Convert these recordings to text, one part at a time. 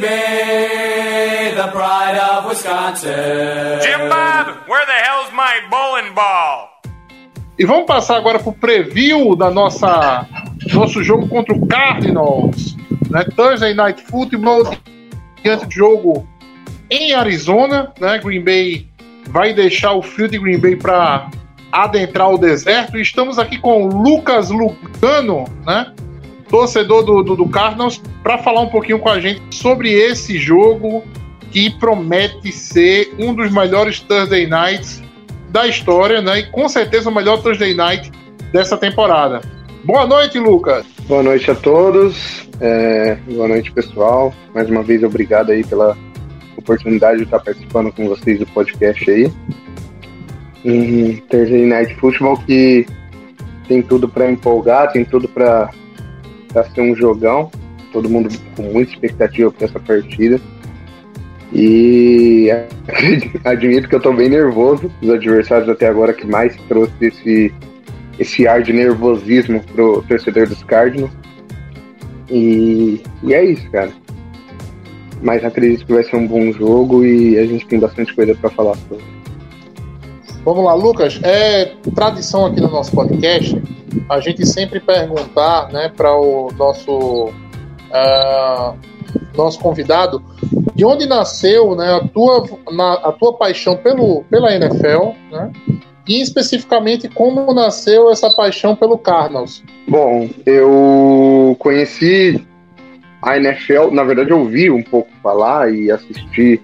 Baby, the pride of Wisconsin. Jim Bob, where the hell's my bowling ball? E vamos passar agora para o preview da nossa nosso jogo contra o Cardinals, né? Thursday Night Football diante do jogo em Arizona, né? Green Bay vai deixar o fio de Green Bay para adentrar o deserto. E estamos aqui com o Lucas Lugano, né? Torcedor do, do, do Cardinals, para falar um pouquinho com a gente sobre esse jogo que promete ser um dos melhores Thursday Nights da história, né? E com certeza o melhor Thursday Night dessa temporada. Boa noite, Lucas. Boa noite a todos. É, boa noite, pessoal. Mais uma vez, obrigado aí pela oportunidade de estar participando com vocês do podcast aí. Um Thursday Night Football que tem tudo para empolgar, tem tudo para ser um jogão. Todo mundo com muita expectativa para essa partida. E admito que eu tô bem nervoso. Os adversários até agora que mais trouxe esse, esse ar de nervosismo pro torcedor dos Cardinals. E, e é isso, cara. Mas acredito que vai ser um bom jogo e a gente tem bastante coisa para falar sobre. Vamos lá, Lucas. É tradição aqui no nosso podcast a gente sempre perguntar, né, para o nosso uh, nosso convidado de onde nasceu, né, a tua na, a tua paixão pelo pela NFL, né? E especificamente como nasceu essa paixão pelo Cardinals. Bom, eu conheci a NFL, na verdade eu ouvi um pouco falar e assisti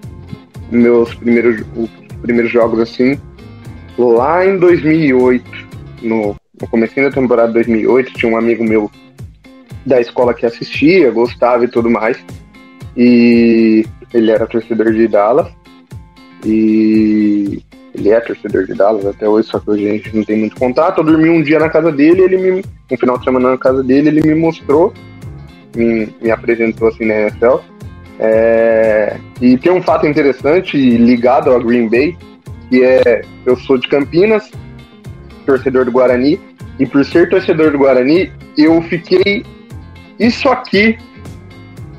meus primeiros, os primeiros jogos assim lá em 2008, no, no começo da temporada 2008, tinha um amigo meu da escola que assistia, gostava e tudo mais. E ele era torcedor de Dallas. E ele é torcedor de Dallas até hoje, só que hoje a gente não tem muito contato. Eu dormi um dia na casa dele, ele me, um final de semana na casa dele, ele me mostrou, me, me apresentou assim na NFL. É, e tem um fato interessante ligado ao Green Bay, que é eu sou de Campinas, torcedor do Guarani, e por ser torcedor do Guarani, eu fiquei isso aqui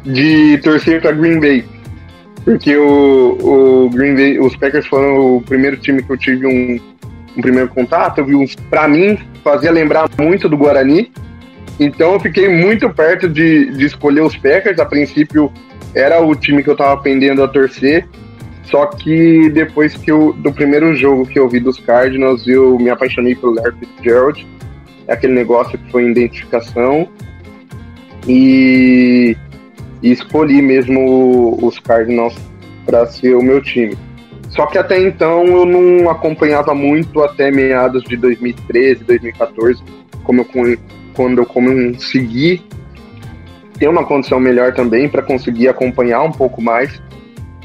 de torcer para Green Bay. Porque o, o Green Bay, os Packers foram o primeiro time que eu tive um, um primeiro contato. Eu vi uns, para mim, fazia lembrar muito do Guarani. Então eu fiquei muito perto de, de escolher os Packers. A princípio era o time que eu tava pendendo a torcer. Só que depois que eu, do primeiro jogo que eu vi dos Cardinals, eu me apaixonei pelo Larry Fitzgerald. É aquele negócio que foi identificação. E, e escolhi mesmo os Cardinals para ser o meu time. Só que até então eu não acompanhava muito até meados de 2013, 2014, como eu, quando eu consegui ter uma condição melhor também para conseguir acompanhar um pouco mais.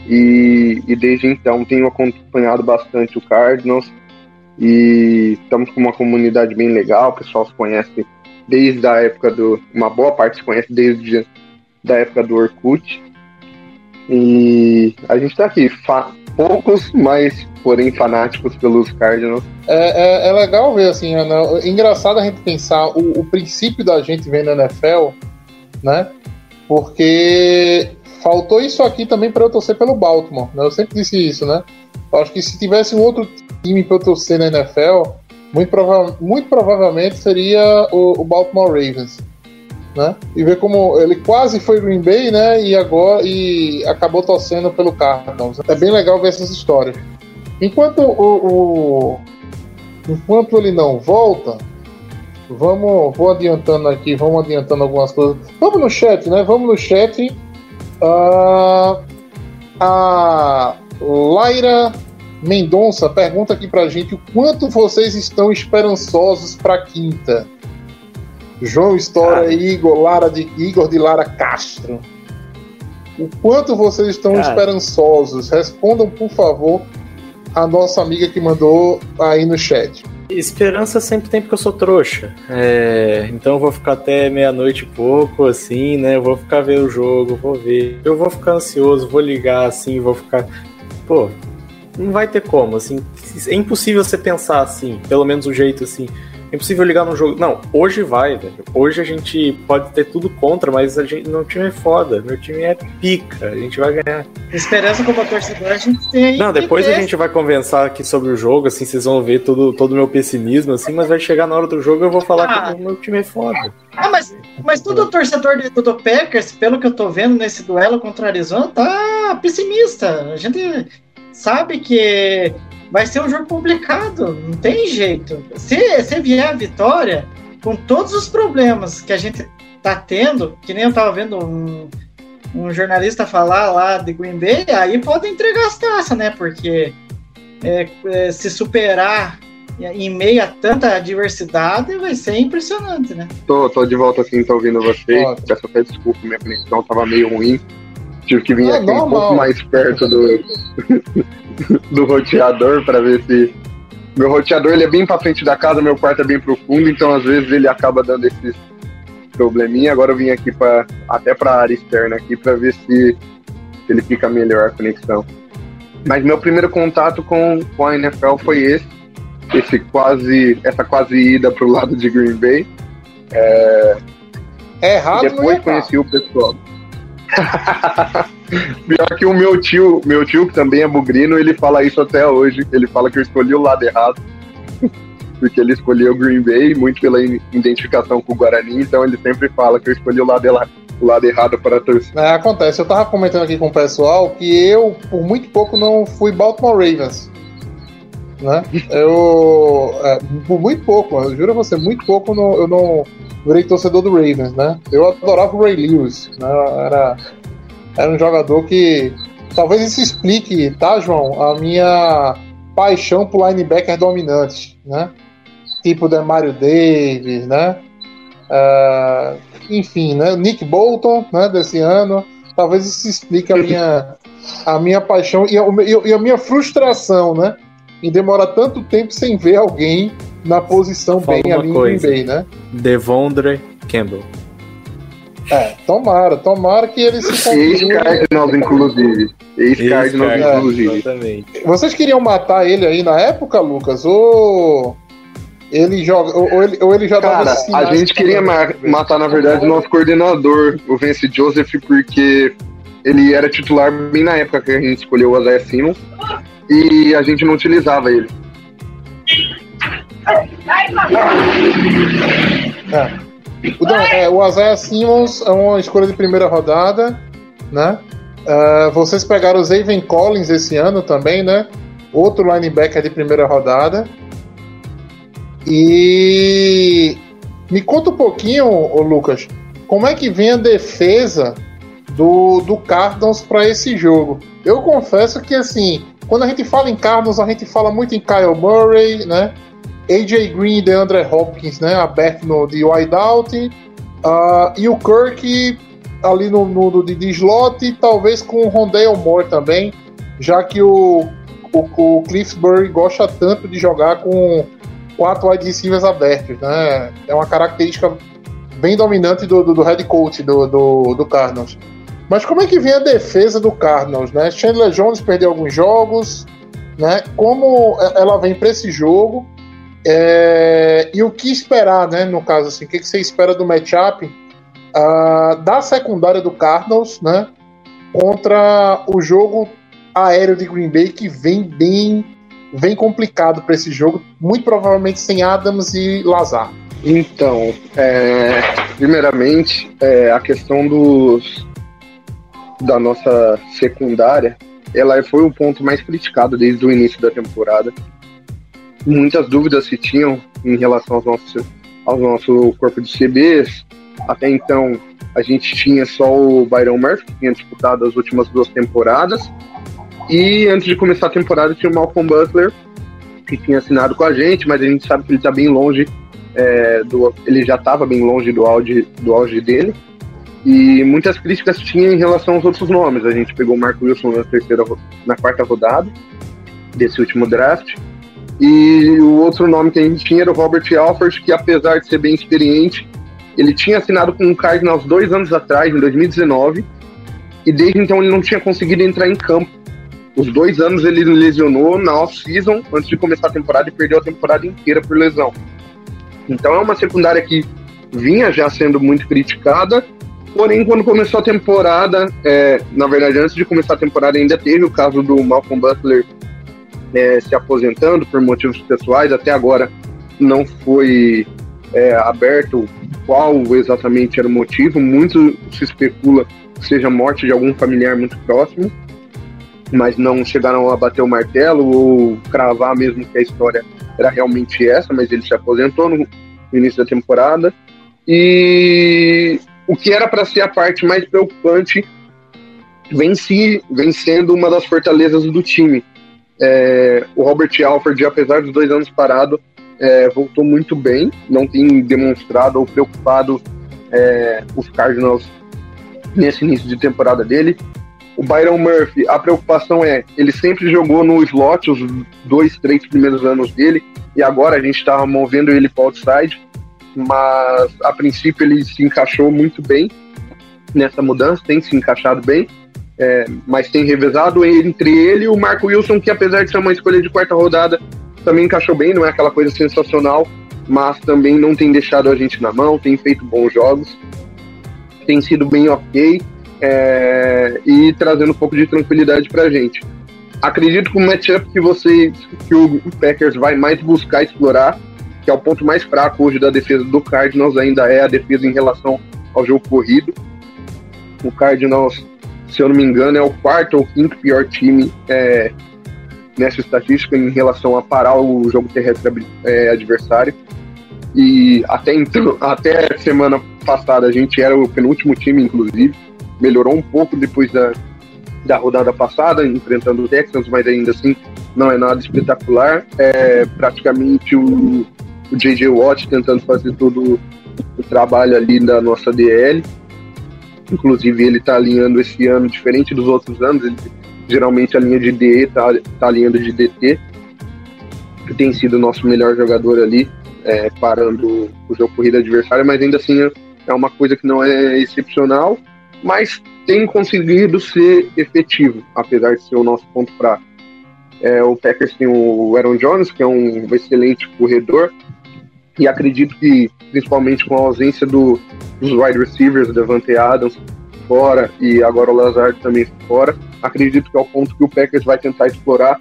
E, e, desde então tenho acompanhado bastante o Cardinals e estamos com uma comunidade bem legal, o pessoal se conhece desde a época do. Uma boa parte se conhece desde da época do Orkut. E a gente está aqui, poucos, mas porém fanáticos pelos Cardinals. É, é, é legal ver assim, é, é engraçado a gente pensar o, o princípio da gente vendo na NFL, né? Porque faltou isso aqui também para eu torcer pelo Baltimore. Né? Eu sempre disse isso, né? Eu acho que se tivesse um outro time para eu torcer na NFL, muito, prova muito provavelmente seria o, o, Baltimore Ravens. Né? E ver como ele quase foi Green Bay, né? E agora e acabou torcendo pelo Cardinals. É bem legal ver essas histórias. Enquanto o, o enquanto ele não volta, vamos vou adiantando aqui, vamos adiantando algumas coisas. Vamos no chat, né? Vamos no chat. Uh, a Laira Mendonça pergunta aqui pra gente o quanto vocês estão esperançosos pra quinta. João História Cara. e Igor, Lara de, Igor de Lara Castro. O quanto vocês estão Cara. esperançosos? Respondam, por favor, a nossa amiga que mandou aí no chat. Esperança sempre tem porque eu sou trouxa. É, então eu vou ficar até meia-noite e pouco, assim, né? Eu vou ficar vendo o jogo, vou ver. Eu vou ficar ansioso, vou ligar assim, vou ficar. Pô, não vai ter como, assim. É impossível você pensar assim, pelo menos um jeito assim. É impossível ligar num jogo. Não, hoje vai, velho. Hoje a gente pode ter tudo contra, mas a gente, meu time é foda. Meu time é pica. A gente vai ganhar. Esperança como torcedor a gente tem. Não, depois a gente vai conversar aqui sobre o jogo, assim, vocês vão ver todo todo o meu pessimismo, assim, mas vai chegar na hora do jogo e eu vou falar Ah. que o meu time é foda. Ah, mas, mas todo torcedor do, do Packers, pelo que eu tô vendo nesse duelo contra o Arizona, tá pessimista. A gente sabe que vai ser um jogo complicado, não tem jeito. Se, se vier a vitória, com todos os problemas que a gente tá tendo, que nem eu tava vendo um, um jornalista falar lá de Green Bay, aí pode entregar as taças, né? Porque é, é, se superar em meio a tanta adversidade vai ser impressionante, né? Tô, tô de volta assim, tô ouvindo vocês. Peço até desculpa, minha conexão tava meio ruim. Tive que vir Ah, aqui um normal. pouco mais perto do, do roteador para ver se. Meu roteador ele é bem pra frente da casa, meu quarto é bem profundo, então às vezes ele acaba dando esses probleminha. Agora eu vim aqui para até pra área externa aqui para ver se ele fica melhor a conexão. Mas meu primeiro contato com, com a NFL foi esse, esse quase, essa quase ida pro lado de Green Bay. É errado, não Depois é conheci o pessoal. Pior que o meu tio, meu tio, que também é bugrino, ele fala isso até hoje. Ele fala que eu escolhi o lado errado. Porque ele escolheu o Green Bay, muito pela identificação com o Guarani, então ele sempre fala que eu escolhi o lado, o lado errado para torcer. É, acontece. Eu tava comentando aqui com o pessoal que eu, por muito pouco, não fui Baltimore Ravens. Né? Eu. é, muito pouco, eu juro a você, muito pouco não- eu não virei torcedor do Ravens, né? Eu adorava o Ray Lewis. Né? Era, era um jogador que. Talvez isso explique, tá, João? A minha paixão por linebacker dominante, né? Tipo Demario Davis, né? Ah, enfim, né? Nick Bolton, né? Desse ano. Talvez isso explique a minha, a minha paixão e a, e a minha frustração, né? Em demorar tanto tempo sem ver alguém na posição Fala bem ali coisa. em Green Bay, né? Devondre Campbell. É, tomara, tomara que ele se. Ex-Cardinals, inclusive. Ex-Cardinals, cara, inclusive. Exatamente. Vocês queriam matar ele aí na época, Lucas? Ou ele joga, ou, ele, ou ele já dava Cara, esses a gente queria ma- matar, na verdade, o nosso coordenador, o Vince Joseph, porque ele era titular bem na época que a gente escolheu o Isaiah Simmons e a gente não utilizava ele. É. O, Dan- é, o Isaiah Simmons é uma escolha de primeira rodada, né? Ah, vocês pegaram o Zaven Collins esse ano também, né? Outro linebacker de primeira rodada. E me conta um pouquinho, ô Lucas, como é que vem a defesa do, do Cardinals para esse jogo? Eu confesso que assim, quando a gente fala em Cardinals, a gente fala muito em Kyle Murray, né? AJ Green e DeAndre Hopkins, né? Aberto no de wideout. ah, e o Kirk ali no, no, de, de slot, talvez com o Rondale Moore também, já que o, o, o Cliffsbury gosta tanto de jogar com quatro wide receivers abertos, né? É uma característica bem dominante do, do, do head coach do, do, do Cardinals. Mas como é que vem a defesa do Cardinals, né? Chandler Jones perdeu alguns jogos, né? Como ela vem para esse jogo é, e o que esperar, né? No caso, assim, o que, você espera do matchup ah, da secundária do Cardinals, né? Contra o jogo aéreo de Green Bay que vem bem, vem complicado para esse jogo, muito provavelmente sem Adams e Lazar. Então, é, primeiramente, é, a questão dos da nossa secundária, ela foi o ponto mais criticado desde o início da temporada. Muitas dúvidas se tinham em relação aos nossos, ao nosso corpo de CBs. Até então, a gente tinha só o Byron Murphy, que tinha disputado as últimas duas temporadas. E antes de começar a temporada tinha o Malcolm Butler, que tinha assinado com a gente, mas a gente sabe que ele está bem longe é, do. Ele já estava bem longe do auge, do auge dele. E muitas críticas tinha em relação aos outros nomes. A gente pegou o Marco Wilson na terceira, na quarta rodada desse último draft. E o outro nome que a gente tinha era o Robert Alford, que apesar de ser bem experiente, ele tinha assinado com o Cardinals dois anos atrás, em 2019, e desde então ele não tinha conseguido entrar em campo. Os dois anos ele lesionou na off-season, antes de começar a temporada, e perdeu a temporada inteira por lesão. Então é uma secundária que vinha já sendo muito criticada, Porém, quando começou a temporada, é, na verdade, antes de começar a temporada, ainda teve o caso do Malcolm Butler é, se aposentando por motivos pessoais. Até agora não foi é, aberto qual exatamente era o motivo. Muito se especula que seja morte de algum familiar muito próximo, mas não chegaram a bater o martelo ou cravar mesmo que a história era realmente essa. Mas ele se aposentou no início da temporada. E o que era para ser a parte mais preocupante vem, vem sendo uma das fortalezas do time. É, o Robert Alford, apesar dos dois anos parado, é, voltou muito bem, não tem demonstrado ou preocupado é, os Cardinals nesse início de temporada dele. O Byron Murphy, a preocupação é, ele sempre jogou no slot os dois, três primeiros anos dele, e agora a gente está movendo ele para outside mas a princípio ele se encaixou muito bem nessa mudança, tem se encaixado bem, é, mas tem revezado entre ele e o Marco Wilson, que apesar de ser uma escolha de quarta rodada, também encaixou bem, não é aquela coisa sensacional, mas também não tem deixado a gente na mão, tem feito bons jogos, tem sido bem ok é, e trazendo um pouco de tranquilidade para a gente. Acredito que o matchup que você, que o Packers vai mais buscar explorar que é o ponto mais fraco hoje da defesa do Cardinals, ainda é a defesa em relação ao jogo corrido. O Cardinals, se eu não me engano, é o quarto ou quinto pior time é, nessa estatística em relação a parar o jogo terrestre é, adversário. E até então, até semana passada a gente era o penúltimo time, inclusive. Melhorou um pouco depois da, da rodada passada, enfrentando o Texans, mas ainda assim não é nada espetacular. É praticamente o, o J.J. Watt tentando fazer todo o trabalho ali da nossa DL. Inclusive, ele está alinhando esse ano diferente dos outros anos. Ele, geralmente, a linha de DE está tá alinhando de DT, que tem sido o nosso melhor jogador ali, é, parando o jogo corrida adversário, mas ainda assim é uma coisa que não é excepcional, mas tem conseguido ser efetivo, apesar de ser o nosso ponto fraco. É, o Packers tem o Aaron Jones, que é um excelente corredor, e acredito que, principalmente com a ausência do, dos wide receivers, Devante Adams fora e agora o Lazard também fora, acredito que é o ponto que o Packers vai tentar explorar.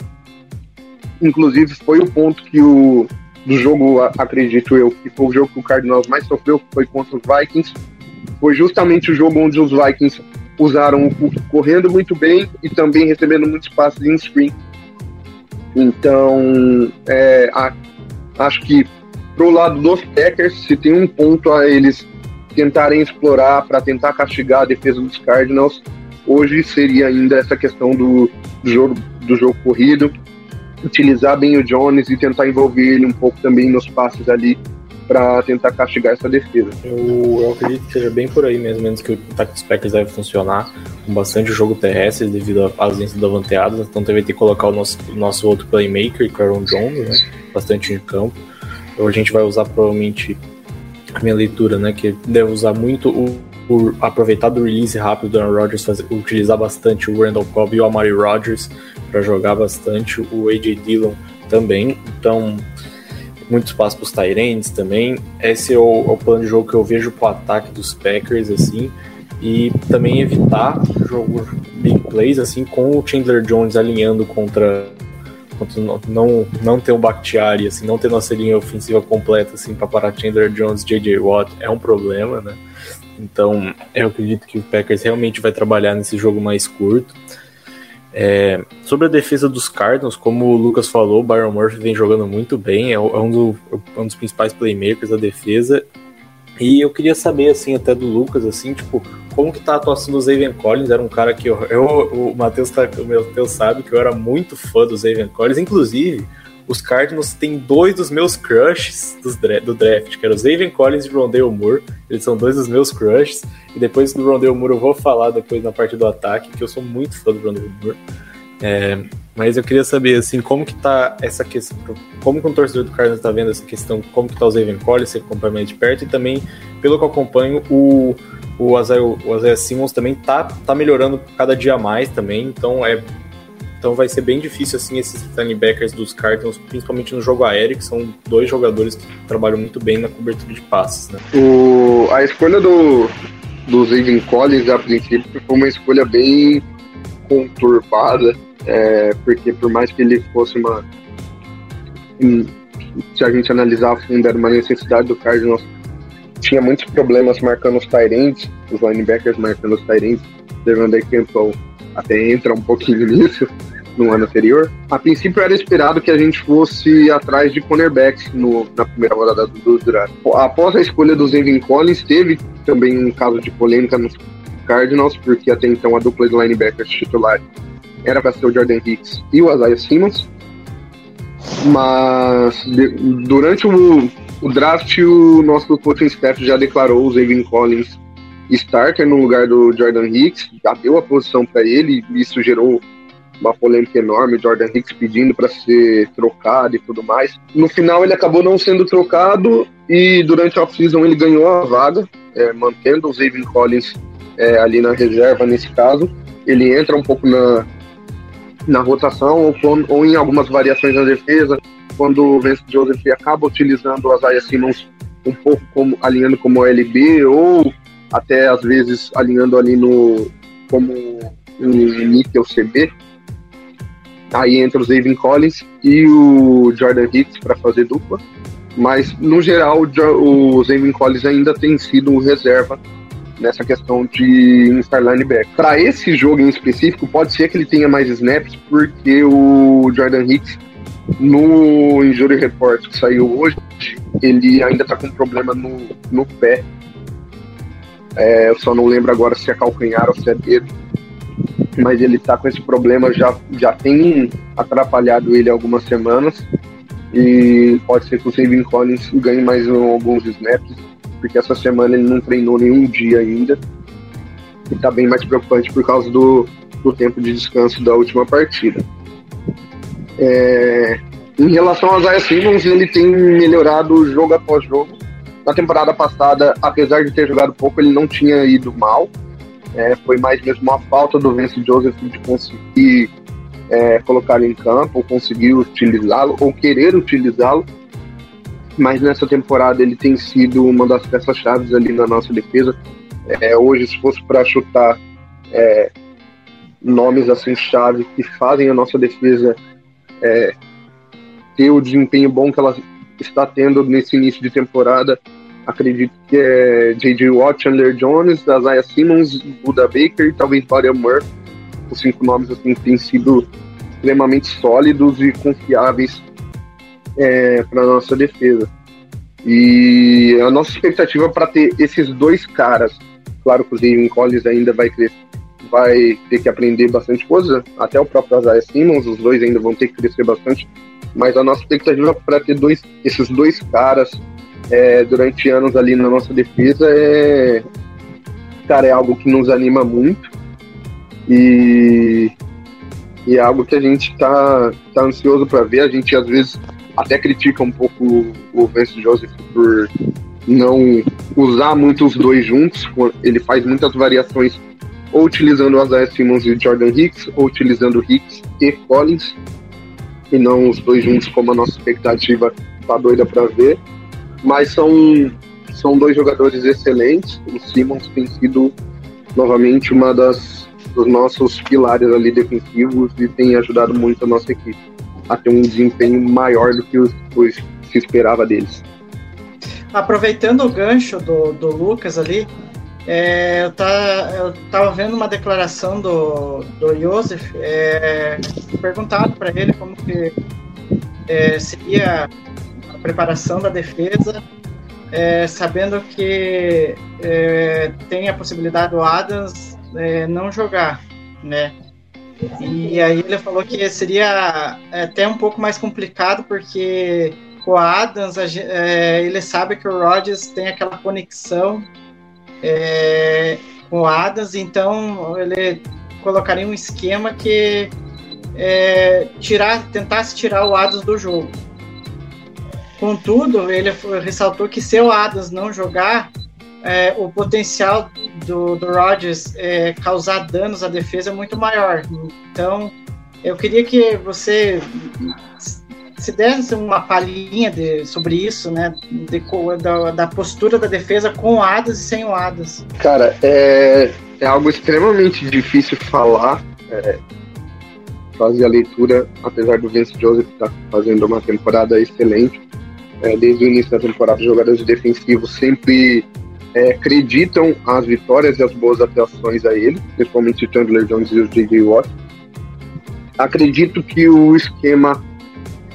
Inclusive, foi o ponto que o do jogo, acredito eu, que foi o jogo que o Cardinals mais sofreu, foi contra os Vikings. Foi justamente o jogo onde os Vikings usaram o Cook correndo muito bem e também recebendo muitos passes em screen. Então, é, a, acho que pro lado dos Packers, se tem um ponto a eles tentarem explorar para tentar castigar a defesa dos Cardinals, hoje seria ainda essa questão do, do, jogo, do jogo corrido, utilizar bem o Jones e tentar envolver ele um pouco também nos passes ali para tentar castigar essa defesa. Eu, eu, acredito que seja bem por aí mesmo, menos que o ataque dos Packers deve funcionar com bastante jogo terrestre devido à ausência da vanteada, então também tem que colocar o nosso, nosso outro playmaker, que é Jones, né, bastante em campo a gente vai usar provavelmente a minha leitura, né? Que deve usar muito o, o aproveitar do release rápido do Aaron Rodgers, fazer, utilizar bastante o Randall Cobb e o Amari Rodgers para jogar bastante, o AJ Dillon também. Então, muito espaço para os Tyrants também. Esse é o, é o, plano de jogo que eu vejo para o ataque dos Packers, assim. E também evitar jogo big plays, assim, com o Chandler Jones alinhando contra não, não, não ter um Bakhtiari, assim, não ter nossa linha ofensiva completa, assim, para parar Chandler Jones, J.J. Watt, é um problema, né? Então, eu acredito que o Packers realmente vai trabalhar nesse jogo mais curto. É, sobre a defesa dos Cardinals, como o Lucas falou, o Byron Murphy vem jogando muito bem, é, é um, do, é um dos principais playmakers da defesa. E eu queria saber, assim, até do Lucas, assim, tipo, como que tá a atuação do Zaven Collins. Era um cara que eu, eu o Matheus tá, o Matheus sabe que eu era muito fã do Zaven Collins. Inclusive, os Cardinals têm dois dos meus crushes dos dra- do draft, que eram o Zaven Collins e o Rondale Moore. Eles são dois dos meus crushes. E depois do Rondale Moore eu vou falar depois na parte do ataque, que eu sou muito fã do Rondale Moore. É, mas eu queria saber, assim, como que tá essa questão, como que um torcedor do Cardinals tá vendo essa questão, como que tá o Zaven Collins, você acompanha de perto, e também, pelo que eu acompanho, o, o Isaiah, o Isaiah Simmons também tá, tá melhorando cada dia mais também, então é então vai ser bem difícil, assim, esses linebackers dos Cardinals, principalmente no jogo aéreo, que são dois jogadores que trabalham muito bem na cobertura de passes, né? O, a escolha do, do Zaven Collins, a princípio, foi uma escolha bem conturbada, é, porque por mais que ele fosse uma. Se a gente analisar a fundo, era uma necessidade do Cardinals. Tinha muitos problemas marcando os Tyrants, os linebackers marcando os Tyrants. Devante Campbell até entra um pouquinho nisso no ano anterior. A princípio era esperado que a gente fosse atrás de cornerbacks no, na primeira rodada do, draft. Após a escolha do Zaven Collins, teve também um caso de polêmica nos Cardinals, porque até então a dupla de linebackers titular era para ser o Jordan Hicks e o Isaiah Simmons. Mas durante o, o draft, o nosso coaching staff já declarou o Zaven Collins starter no lugar do Jordan Hicks, já deu a posição para ele, isso gerou uma polêmica enorme, Jordan Hicks pedindo para ser trocado e tudo mais. No final ele acabou não sendo trocado e durante a off-season ele ganhou a vaga, é, mantendo o Zaven Collins é, ali na reserva nesse caso. Ele entra um pouco na, na rotação ou, quando- ou em algumas variações na defesa, quando o Vance Joseph acaba utilizando o Isaiah Simmons um pouco como alinhando como LB ou até às vezes alinhando ali no como um níquel CB. Aí entra o Zaven Collins e o Jordan Hicks para fazer dupla. Mas no geral o Zaven Collins ainda tem sido o reserva nessa questão de instar linebacker. Para esse jogo em específico, pode ser que ele tenha mais snaps, porque o Jordan Hicks, no Injury Report que saiu hoje, ele ainda tá com problema no, no pé. É, eu só não lembro agora se é calcanhar ou se é dedo. Mas ele tá com esse problema, já, já tem atrapalhado ele algumas semanas. E pode ser que o Saving Collins ganhe mais alguns snaps, porque essa semana ele não treinou nenhum dia ainda. E tá bem mais preocupante por causa do, do tempo de descanso da última partida. É, em relação ao Isaiah Simmons, ele tem melhorado jogo após jogo. Na temporada passada, apesar de ter jogado pouco, ele não tinha ido mal. É, foi mais mesmo uma falta do Vance Joseph de conseguir é, colocar ele em campo, ou conseguir utilizá-lo, ou querer utilizá-lo. Mas nessa temporada ele tem sido uma das peças-chave ali na nossa defesa. É, hoje, se fosse para chutar é, nomes assim chave que fazem a nossa defesa é, ter o desempenho bom que ela está tendo nesse início de temporada, acredito que é J.J. Watt, Chandler Jones, Isaiah Simmons, Buda Baker e talvez Baria Murphy. Os cinco nomes assim têm sido extremamente sólidos e confiáveis é, para nossa defesa. E a nossa expectativa para ter esses dois caras, claro que o Zayn Collins ainda vai crescer, vai ter que aprender bastante coisa, até o próprio Isaiah Simmons, os dois ainda vão ter que crescer bastante, mas a nossa expectativa para ter dois, esses dois caras é, durante anos ali na nossa defesa é, cara, é algo que nos anima muito e, e é algo que a gente tá, tá ansioso para ver. A gente às vezes até critica um pouco o Vance Joseph por não usar muito os dois juntos. Ele faz muitas variações, ou utilizando o Isaiah Simmons e Jordan Hicks, ou utilizando Hicks e Collins, e não os dois juntos, como a nossa expectativa tá doida para ver. Mas são, são dois jogadores excelentes. O Simmons tem sido novamente uma das dos nossos pilares ali defensivos e tem ajudado muito a nossa equipe a ter um desempenho maior do que os, os se esperava deles. Aproveitando o gancho do, do Lucas ali, é, eu, tá, eu tava vendo uma declaração do, do Joseph, é, perguntado para ele como que é, seria a preparação da defesa é, sabendo que é, tem a possibilidade do Adams é, não jogar, né? E aí ele falou que seria até um pouco mais complicado porque com o Adams a, é, ele sabe que o Rodgers tem aquela conexão é, com o Adams, então ele colocaria um esquema que é, tirar, tentasse tirar o Adams do jogo. Contudo, ele ressaltou que se o Adams não jogar, é, o potencial do, do Rodgers é, causar danos à defesa é muito maior. Então, eu queria que você se desse uma palhinha de, sobre isso, né? De, da, da, postura da defesa com o Adams e sem o Adams. Cara, é, é algo extremamente difícil falar. É, fazer a leitura, apesar do Vince Joseph estar tá fazendo uma temporada excelente. É, desde o início da temporada, jogadores defensivos sempre é, acreditam as vitórias e as boas atuações a ele, principalmente o Chandler Jones e o J.J. Watt. Acredito que o esquema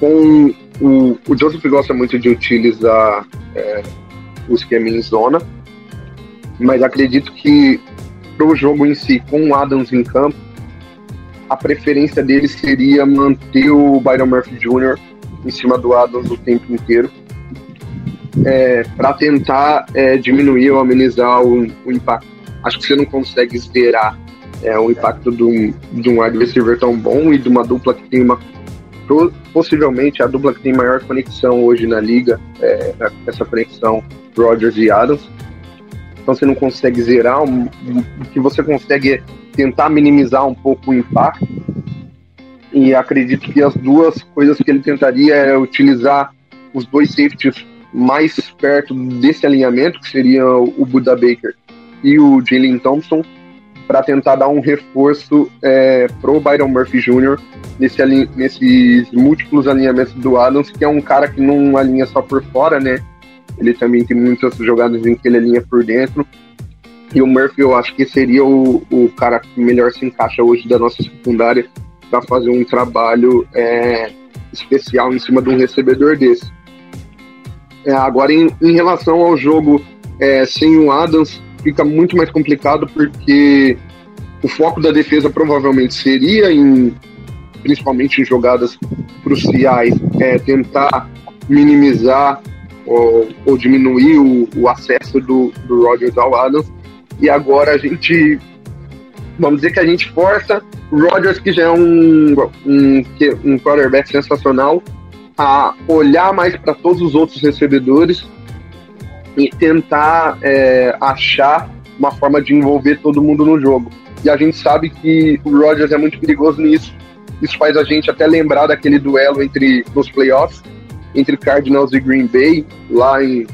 com o, o Joseph gosta muito de utilizar é, o esquema em zona, mas acredito que para o jogo em si, com o Adams em campo, a preferência dele seria manter o Byron Murphy Jr. em cima do Adams o tempo inteiro, é, para tentar é, diminuir ou amenizar o, o, impacto. Acho que você não consegue zerar é, o impacto de um, de um wide receiver tão bom e de uma dupla que tem uma. Possivelmente a dupla que tem maior conexão hoje na liga, é, essa conexão Rodgers e Adams. Então você não consegue zerar, o que você consegue é tentar minimizar um pouco o impacto. E acredito que as duas coisas que ele tentaria é utilizar os dois safeties mais perto desse alinhamento, que seria o Buda Baker e o Jalen Thompson, para tentar dar um reforço é, pro Byron Murphy Jr. Nesse, nesses múltiplos alinhamentos do Adams, que é um cara que não alinha só por fora, né? Ele também tem muitas jogadas em que ele alinha por dentro. E o Murphy, eu acho que seria o, o cara que melhor se encaixa hoje da nossa secundária para fazer um trabalho é, especial em cima de um recebedor desse. É, agora, em, em, relação ao jogo é, sem o Adams, fica muito mais complicado porque o foco da defesa provavelmente seria em principalmente em jogadas cruciais, é, tentar minimizar ou, ou diminuir o, o, acesso do, do Rodgers ao Adams. E agora a gente, vamos dizer que a gente força o Rodgers, que já é um, um, um quarterback sensacional, a olhar mais para todos os outros recebedores e tentar é, achar uma forma de envolver todo mundo no jogo. E a gente sabe que o Rodgers é muito perigoso nisso. Isso faz a gente até lembrar daquele duelo entre nos playoffs entre Cardinals e Green Bay lá em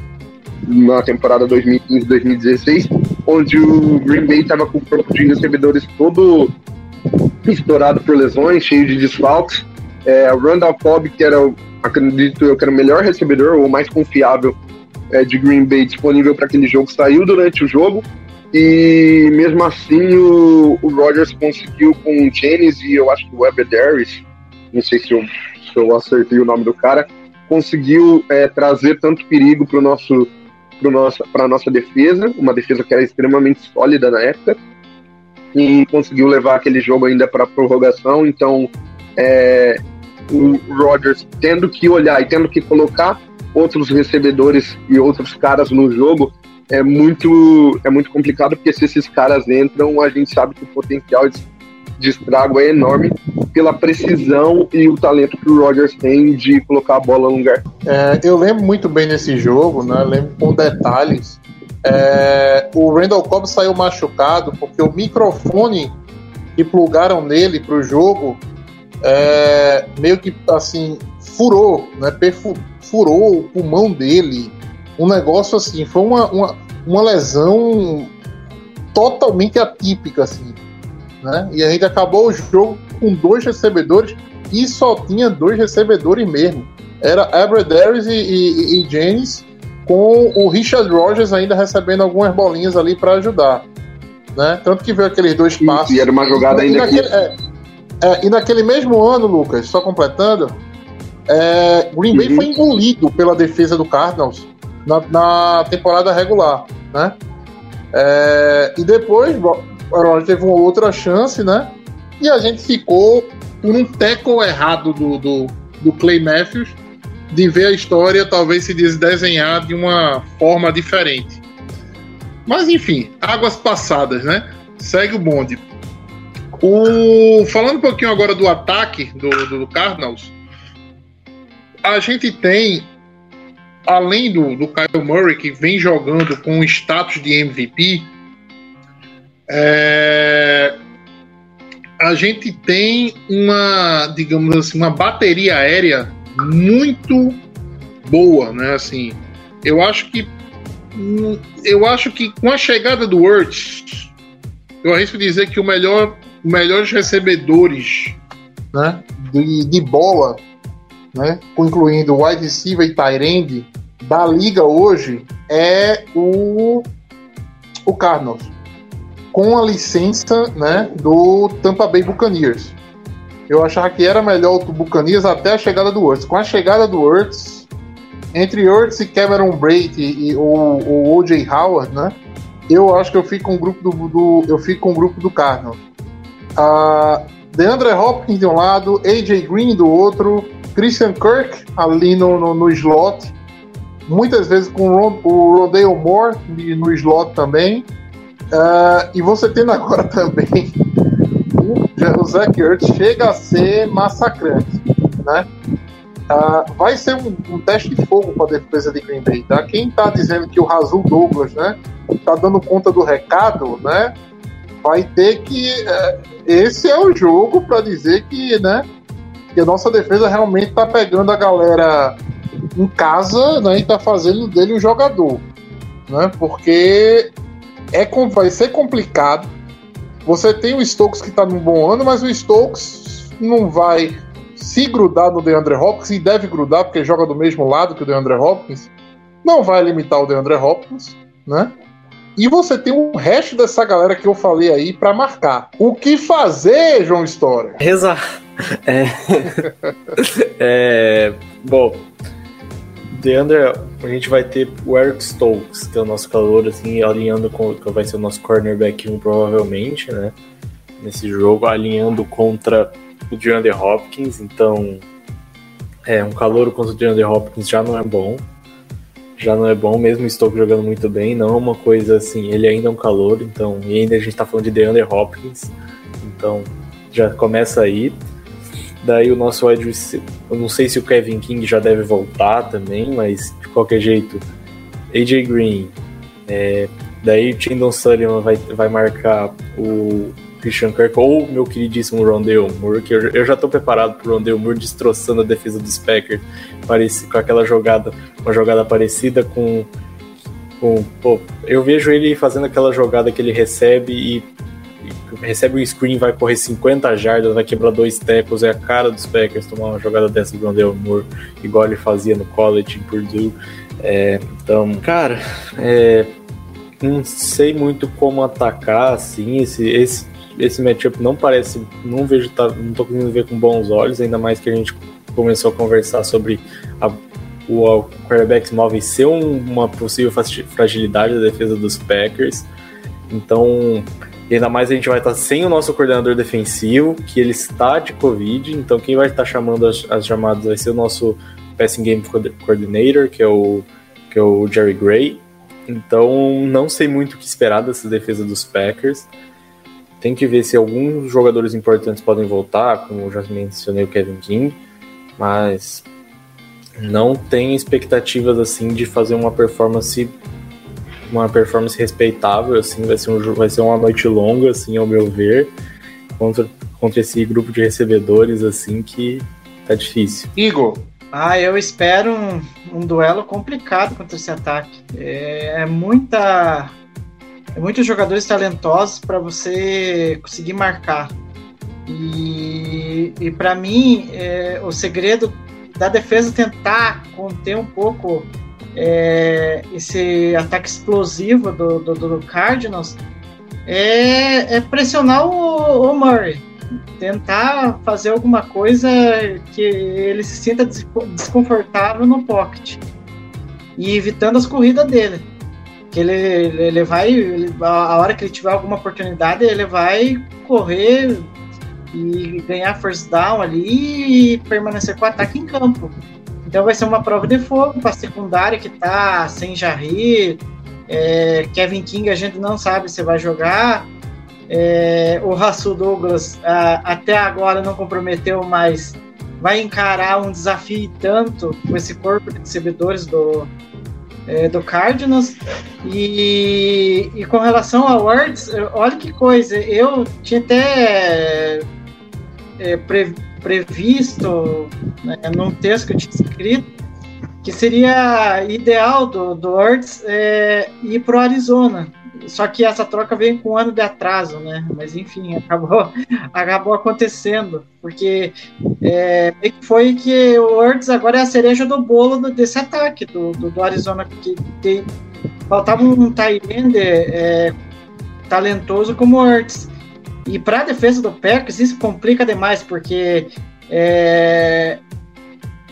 na temporada 2015-2016, onde o Green Bay estava com o corpo de recebedores todo estourado por lesões, cheio de desfalques. É, o Randall Cobb, que era acredito eu que era o melhor recebedor ou mais confiável é, de Green Bay disponível para aquele jogo, saiu durante o jogo. E mesmo assim o, o conseguiu com o Jennings e eu acho que o Webber não sei se eu, se eu acertei o nome do cara, conseguiu é, trazer tanto perigo para nosso para a nossa defesa, uma defesa que era extremamente sólida na época, e conseguiu levar aquele jogo ainda para prorrogação. Então, é, o Rodgers tendo que olhar e tendo que colocar outros recebedores e outros caras no jogo é muito é muito complicado porque se esses caras entram a gente sabe que o potencial de estrago é enorme pela precisão e o talento que o Rodgers tem de colocar a bola no lugar. É, eu lembro muito bem desse jogo, né? lembro com detalhes. É, o Randall Cobb saiu machucado porque o microfone que plugaram nele para o jogo é, meio que assim furou, né? Furou o pulmão dele. Um negócio assim, foi uma, uma, uma lesão totalmente atípica, assim. Né? E a gente acabou o jogo com dois recebedores e só tinha dois recebedores mesmo. Era Abradaris e, e, e James, com o Richard Rogers ainda recebendo algumas bolinhas ali para ajudar. Né? Tanto que veio aqueles dois passos. E era uma jogada ainda naquele, que... é, é, e naquele mesmo ano, Lucas, só completando, é, Green Bay uhum. foi engolido pela defesa do Cardinals na, na temporada regular, né? É, e depois o Aaron teve uma outra chance, né? E a gente ficou por um tackle errado do, do, do Clay Matthews de ver a história talvez se desenhar de uma forma diferente. Mas enfim, águas passadas, né? Segue o bonde. O, falando um pouquinho agora do ataque do, do Cardinals, a gente tem, além do, do Kyle Murray, que vem jogando com status de MVP, é, a gente tem uma, digamos assim, uma bateria aérea muito boa, né? Assim, eu acho que eu acho que com a chegada do Words, eu arrisco dizer que o melhor, melhores recebedores, né, de, de bola, né, incluindo wide receiver e end da liga hoje é o o Cardinals com a licença, né, do Tampa Bay Buccaneers. Eu achava que era melhor o Buccaneers até a chegada do Hurts. Com a chegada do Hurts, entre Hurts e Cameron Brady e o, o O.J. Howard, né? Eu acho que eu fico com o grupo do, do eu fico com o grupo do Cardinals. Uh, DeAndre Hopkins de um lado, AJ Green do outro, Christian Kirk ali no, no, no slot, muitas vezes com o, o Rodale Moore no slot também. Uh, e você tendo agora também o Zach Ertz chega a ser massacrante, né? Uh, vai ser um, um, teste de fogo para a defesa de Green Bay. Tá? Quem está dizendo que o Razul Douglas, né, está dando conta do recado, né, vai ter que uh, esse é o jogo para dizer que, né, que a nossa defesa realmente está pegando a galera em casa, né, e está fazendo dele um jogador, né? Porque é vai ser complicado você tem o Stokes que está num bom ano, mas o Stokes não vai se grudar no DeAndre Hopkins e deve grudar porque joga do mesmo lado que o DeAndre Hopkins. Não vai limitar o DeAndre Hopkins, né? E você tem o resto dessa galera que eu falei aí para marcar. O que fazer, João História? Rezar. É... é... Bom, DeAndre, a gente vai ter o Eric Stokes, que é o nosso calor, assim, alinhando com que vai ser o nosso cornerback 1, provavelmente, né? Nesse jogo, alinhando contra o DeAndre Hopkins. Então, é, um calor contra o DeAndre Hopkins já não é bom. Já não é bom, mesmo Stokes jogando muito bem. Não é uma coisa assim, ele ainda é um calor, então, e ainda a gente tá falando de DeAndre Hopkins. Então, já começa aí. Daí o nosso wide receiver, eu não sei se o Kevin King já deve voltar também, mas de qualquer jeito, AJ Green, é, daí o Tindon Sullivan vai, vai marcar o Christian Kirk ou meu queridíssimo Rondale Moore, que eu, eu já estou preparado para o Rondale Moore destroçando a defesa dos Packers, parece, com aquela jogada, uma jogada parecida com, com pô, eu vejo ele fazendo aquela jogada que ele recebe e recebe um screen, vai correr 50 jardas, vai quebrar dois tackles, é a cara dos Packers tomar uma jogada dessa do Rondell Moore, igual ele fazia no college em Purdue. É, então, cara, é, não sei muito como atacar, assim, esse, esse, esse matchup não parece, não vejo, tá, não tô conseguindo ver com bons olhos, ainda mais que a gente começou a conversar sobre a, o quarterback móvel ser um, uma possível fragilidade da defesa dos Packers. Então, ainda mais a gente vai estar sem o nosso coordenador defensivo, que ele está de Covid, então quem vai estar chamando as, as chamadas vai ser o nosso Passing Game Coordinator, que é o, que é o Jerry Gray. Então não sei muito o que esperar dessa defesa dos Packers. Tem que ver se alguns jogadores importantes podem voltar, como eu já mencionei o Kevin King, mas não tem expectativas assim de fazer uma performance uma performance respeitável, assim, vai ser, um, vai ser uma noite longa, assim, ao meu ver, contra, contra esse grupo de recebedores, assim, que tá difícil. Igor. Ah, eu espero um, um duelo complicado contra esse ataque. É, é muita. É muitos jogadores talentosos para você conseguir marcar. E, e para mim, é, o segredo da defesa tentar conter um pouco é, esse ataque explosivo do, do, do Cardinals é, é pressionar o, o, Murray. Tentar fazer alguma coisa que ele se sinta desconfortável no pocket. e evitando as corridas dele. Que ele, ele vai, ele- a a hora que ele tiver alguma oportunidade, ele vai correr e ganhar first down ali e permanecer com o ataque em campo. Então vai ser uma prova de fogo para a secundária que tá sem Jarry. É, Kevin King a gente não sabe se vai jogar. É, o Russell Douglas ah, até agora não comprometeu, mas vai encarar um desafio tanto com esse corpo de recebedores do, é, do Cardinals. E, e com relação ao Words, olha que coisa, eu tinha até é, pre- previsto né, num texto que eu tinha escrito que seria ideal do, do Words é, ir para o Arizona. Só que essa troca veio com um ano de atraso, né? Mas enfim, acabou, acabou acontecendo. Porque é, foi que o Words agora é a cereja do bolo desse ataque do, do, do Arizona. Que tem, faltava um end é, talentoso como o Words. E para a defesa do Packers, isso complica demais, porque é,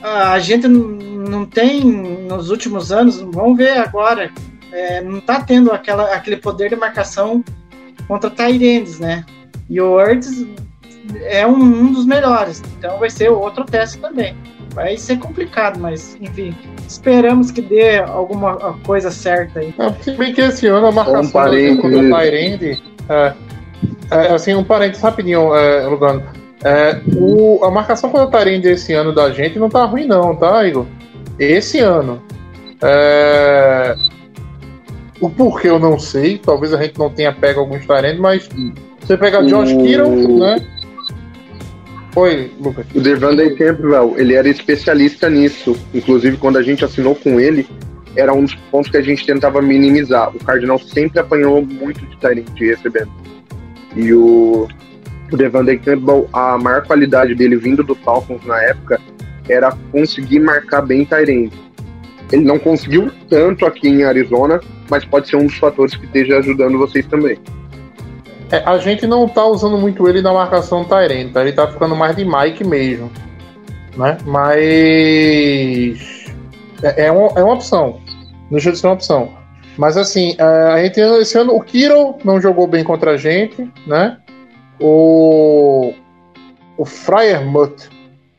a gente não tem, nos últimos anos, vamos ver agora, é, não tá tendo aquela, aquele poder de marcação contra Tyrands, né? E o Words é um, um dos melhores, então vai ser outro teste também. Vai ser complicado, mas enfim, esperamos que dê alguma coisa certa aí. É, se bem que esse ano a marcação contra o Tyrande. É, é, assim, um parênteses rapidinho, é, Lugano. É, o, a marcação contra o Tyrande esse ano da gente não tá ruim, não, tá, Igor? Esse ano. É, o porquê eu não sei. Talvez a gente não tenha pego alguns Tyrande, mas você pega Josh O- Kittle, né? Oi, Lucas. O Devandre Campbell, ele era especialista nisso. Inclusive, quando a gente assinou com ele, era um dos pontos que a gente tentava minimizar. O Cardinal sempre apanhou muito de Tyrant recebendo. E o, o Devandre Campbell, a maior qualidade dele vindo do Falcons na época era conseguir marcar bem Tyrant. Ele não conseguiu tanto aqui em Arizona, mas pode ser um dos fatores que esteja ajudando vocês também. É, a gente não tá usando muito ele na marcação Tyrande, tá? Ele tá ficando mais de Mike mesmo. Né? Mas. É, é, uma, é uma opção. Não deixa de ser uma opção. Mas assim, é, a gente esse ano. O Kiro não jogou bem contra a gente, né? O. O Fryermuth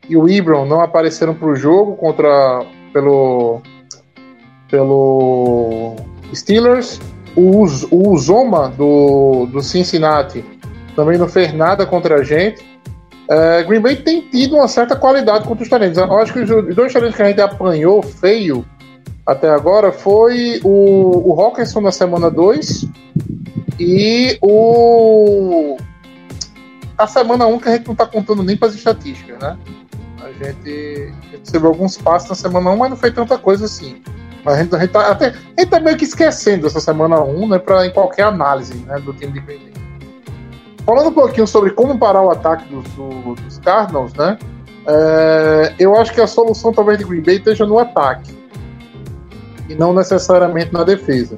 e o Ibron não apareceram pro jogo contra. pelo. pelo. Steelers. O, o Uzoma do, do Cincinnati também não fez nada contra a gente. É, Green Bay tem tido uma certa qualidade contra os talentos. Eu acho que os os dois talentos que a gente apanhou feio até agora foi o, o Hawkinson na semana 2 e o. A semana 1 um, que a gente não tá contando nem para as estatísticas, né? A gente recebeu alguns passos na semana 1, um, mas não foi tanta coisa assim. A gente, a gente, tá, até, a gente tá meio que esquecendo essa semana 1, né? Pra, em qualquer análise né, do time de. Falando um pouquinho sobre como parar o ataque dos, do- dos Cardinals, né? é, eu acho que a solução talvez de Green Bay esteja no ataque. E não necessariamente na defesa.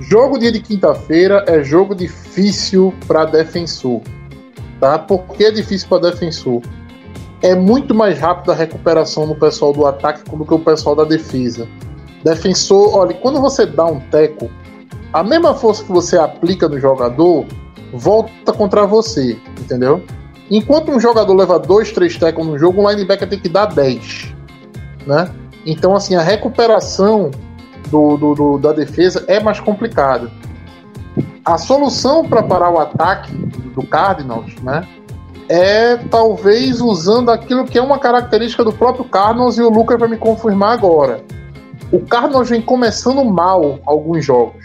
Jogo dia de quinta-feira é jogo difícil para defensor. Tá? Por que é difícil para defensor? É muito mais rápido a recuperação no pessoal do ataque do que o pessoal da defesa. Defensor, olha, quando você dá um teco, a mesma força que você aplica no jogador volta contra você, entendeu? Enquanto um jogador leva dois, três tecos no jogo, um linebacker tem que dar 10, né? Então, assim, a recuperação do, do- do- da defesa é mais complicada. A solução para parar o ataque do Cardinals, né? É talvez usando aquilo que é uma característica do próprio Cardinals e o Lucas vai me confirmar agora. O Cardinals vem começando mal alguns jogos,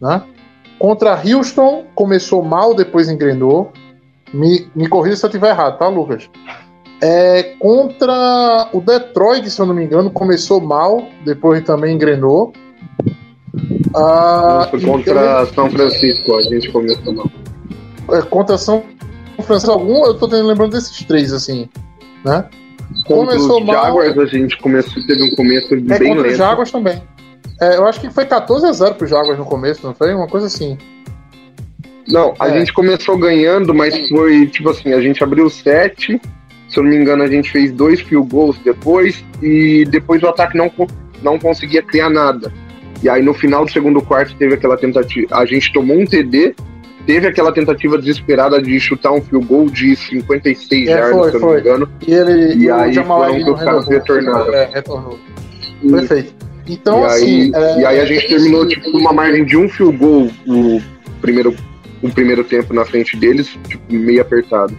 né? Contra Houston começou mal, depois engrenou. Me, me corrija se eu estiver errado, tá, Lucas? É, contra o Detroit, se eu não me engano, começou mal, depois também engrenou. Ah, e contra São Francisco, a gente começou mal. é, contra São Francisco, algum, eu tô lembrando desses três, assim, né? Contra Começou os mal. Jaguars, a gente começou, teve um começo É bem contra os lento. Jaguars também. É, eu acho que foi 14 a 0 pro Jaguars no começo, não foi? Uma coisa assim. Não, a É. gente começou ganhando, mas foi tipo assim, a gente abriu sete, se eu não me engano, a gente fez dois field goals depois, e depois o ataque não. não conseguia criar nada. E aí no final do segundo quarto teve aquela tentativa. A gente tomou um TD, teve aquela tentativa desesperada de chutar um field goal de 56 É, yardas, foi, se eu não me engano. E ele E o aí foram que os caras retornaram. É, retornou. E- Perfeito. Então, e, assim. aí, é, e aí a gente terminou tipo, com uma margem de um field goal o primeiro, o primeiro tempo na frente deles, tipo, meio apertado.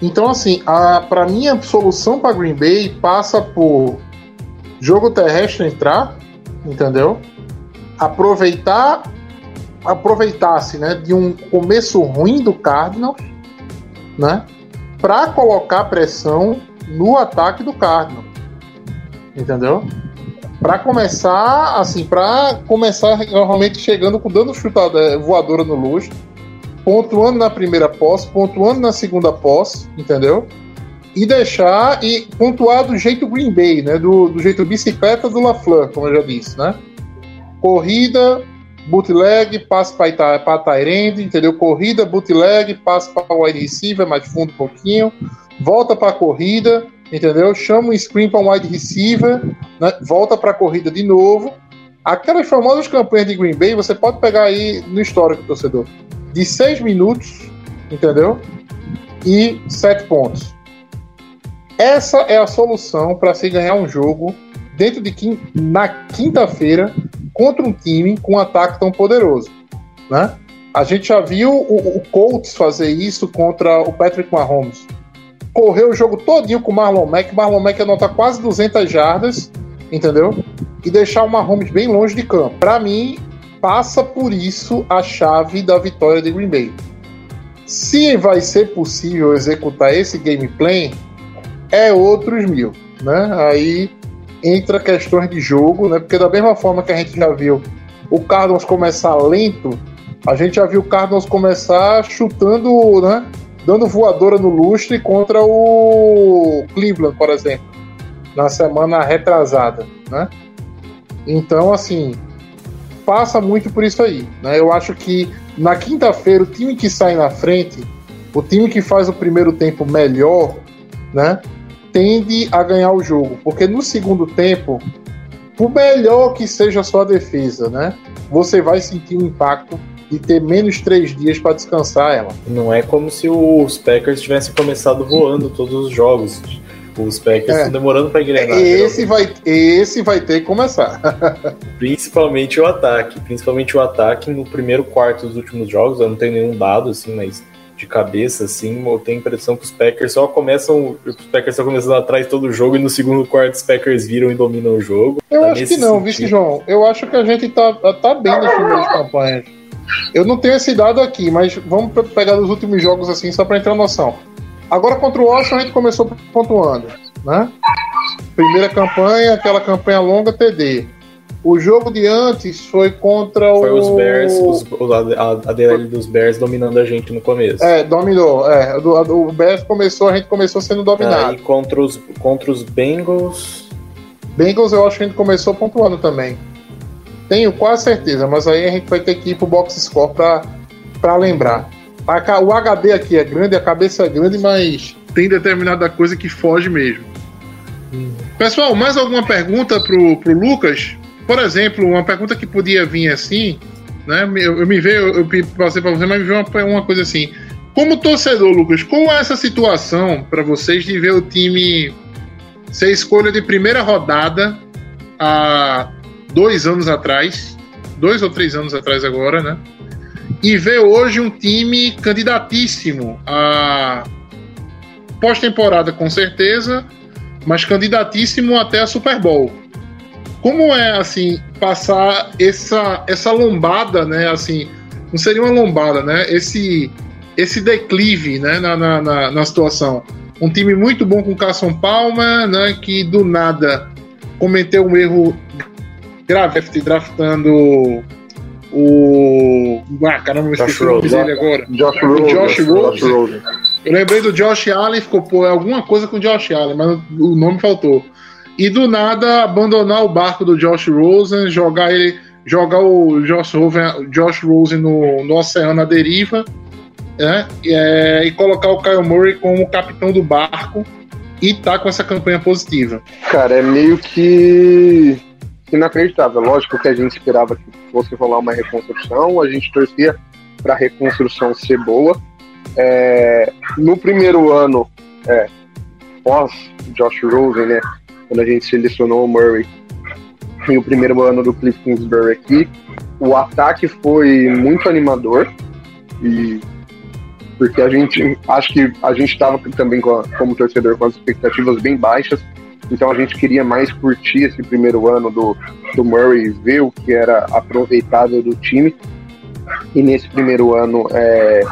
Então, assim, a, pra mim a solução para Green Bay passa por jogo terrestre entrar, entendeu? Aproveitar, aproveitar-se, né, de um começo ruim do Cardinals, né, para colocar pressão no ataque do Cardinals, entendeu? Para começar, assim, para começar realmente chegando com dando chutada eh, voadora no lustre pontuando na primeira posse, pontuando na segunda posse, entendeu? E deixar e pontuar do jeito Green Bay, né? Do, do jeito bicicleta do LaFleur, como eu já disse, né? Corrida, bootleg, passe para Tyrande, entendeu? Corrida, bootleg, passe para o wide receiver, mais fundo um pouquinho, volta para a corrida, entendeu? Chama um screen para um wide receiver, né? volta para a corrida de novo. Aquelas famosas campanhas de Green Bay, você pode pegar aí no histórico, torcedor de 6 minutos, entendeu? E 7 pontos. Essa é a solução para se ganhar um jogo dentro de quin na quinta-feira contra um time com um ataque tão poderoso, né? A gente já viu o, o Colts fazer isso contra o Patrick Mahomes. Correu o jogo todinho com o Marlon Mack, Marlon Mack anota quase 200 jardas, entendeu? E deixar o Mahomes bem longe de campo. Para mim, passa por isso a chave da vitória de Green Bay. Se vai ser possível executar esse gameplay, é outros mil, né? Aí entra questões de jogo, né? Porque da mesma forma que a gente já viu o Cardinals começar lento, a gente já viu o Cardinals começar chutando, né? Dando voadora no lustre contra o Cleveland, por exemplo, na semana retrasada, né? Então, assim, passa muito por isso aí. Né? Eu acho que na quinta-feira o time que sai na frente, o time que faz o primeiro tempo melhor, né, tende a ganhar o jogo, porque no segundo tempo, por melhor que seja a sua defesa, né, você vai sentir o impacto de ter menos três dias para descansar ela. Não é como se os Packers tivessem começado voando todos os jogos. Os Packers É. estão demorando para engrenar. Esse vai, esse vai ter que começar. Principalmente o ataque. Principalmente o ataque no primeiro quarto dos últimos jogos. Eu não tenho nenhum dado, assim, mas de cabeça, assim, eu tenho a impressão que os Packers só começam. Os Packers estão começando atrás todo o jogo e no segundo quarto os Packers viram e dominam o jogo. Eu Tá acho que não, vice João. Eu acho que a gente tá, tá bem nas primeiras campanhas. Eu não tenho esse dado aqui, mas vamos pe- pegar os últimos jogos assim, só para entrar noção. Agora contra o Washington a gente começou pontuando, né? Primeira campanha, aquela campanha longa TD. O jogo de antes foi contra o. Foi os Bears, os, a, a DL dos Bears dominando a gente no começo. É, dominou. É, do- o Bears começou, a gente começou sendo dominado. Aí contra os, contra os Bengals. Bengals eu acho que a gente começou pontuando também. Tenho quase certeza, mas aí a gente vai ter que ir pro box score pra, pra lembrar. O HD aqui é grande, a cabeça é grande, mas tem determinada coisa que foge mesmo. Pessoal, mais alguma pergunta pro, pro Lucas? Por exemplo, uma pergunta que podia vir assim, né? Eu, eu me vejo, eu pe- passei pra você, mas me veio uma, uma coisa assim. Como torcedor, Lucas, como é essa situação para vocês de ver o time ser escolha de primeira rodada há dois anos atrás, dois ou três anos atrás agora, né? E ver hoje um time candidatíssimo a pós-temporada com certeza, mas candidatíssimo até a Super Bowl. Como é assim passar essa essa lombada, né? Assim, não seria uma lombada, né? Esse esse declive, né? Na, na, na, na situação. Um time muito bom com Carson Palmer, né? Que do nada cometeu um erro grave draftando o. Ah, caramba, Josh esqueci o nome dele agora. Josh O Rosen. Josh Rosen. Rosen. Eu lembrei do Josh Allen, ficou pô, é alguma coisa com o Josh Allen, mas o nome faltou. E do nada abandonar o barco do Josh Rosen, jogar ele, jogar o Josh Rosen, Josh Rosen no, no oceano à deriva, né? E, é, e colocar o Kyle Murray como capitão do barco e tá com essa campanha positiva. Cara, é meio que inacreditável. Lógico que a gente esperava que fosse rolar uma reconstrução, a gente torcia para a reconstrução ser boa. É, no primeiro ano, é, pós Josh Rosen, né, quando a gente selecionou o Murray, e o primeiro ano do Cliff Kingsbury aqui, o ataque foi muito animador e porque a gente acho que a gente estava também a, como torcedor com as expectativas bem baixas então a gente queria mais curtir esse primeiro ano do, do Murray, ver o que era aproveitável do time. E nesse primeiro ano é,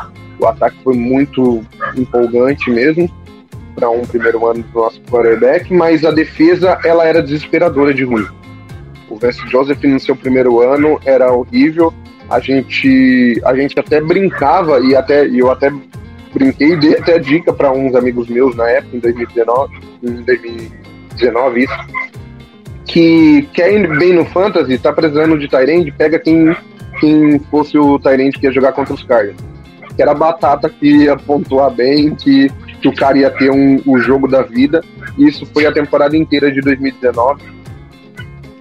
o ataque foi muito empolgante mesmo para um primeiro ano do nosso quarterback, mas a defesa ela era desesperadora de ruim. O Vance Joseph no seu primeiro ano era horrível. A gente a gente até brincava e até eu até brinquei e dei até dica para uns amigos meus na época em 2019, em 2019 isso, que quer ir bem no fantasy, tá precisando de Tyrande, pega quem quem fosse o Tyrande que ia jogar contra os Cardinals. Que era a batata que ia pontuar bem, que, que o cara ia ter um, o jogo da vida. Isso foi a temporada inteira de 2019.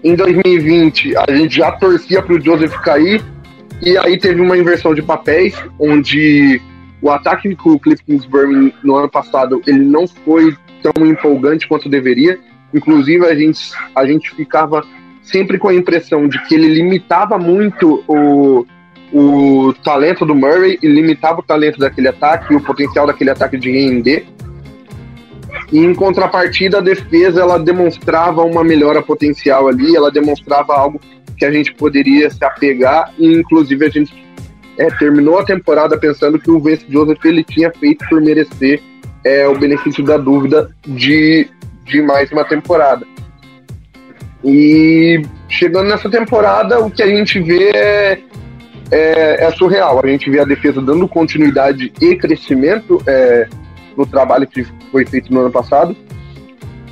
Em 2020, a gente já torcia para o Joseph cair, e aí teve uma inversão de papéis, onde o ataque com o Cliff Kingsbury no ano passado ele não foi tão empolgante quanto deveria. Inclusive, a gente, a gente ficava sempre com a impressão de que ele limitava muito o, o talento do Murray e limitava o talento daquele ataque e o potencial daquele ataque de render. E em contrapartida, a defesa ela demonstrava uma melhora potencial ali, ela demonstrava algo que a gente poderia se apegar e inclusive a gente é, terminou a temporada pensando que o Vince Joseph ele tinha feito por merecer é, o benefício da dúvida de, de mais uma temporada. E chegando nessa temporada, o que a gente vê é, é, é surreal. A gente vê a defesa dando continuidade e crescimento é, no trabalho que foi feito no ano passado.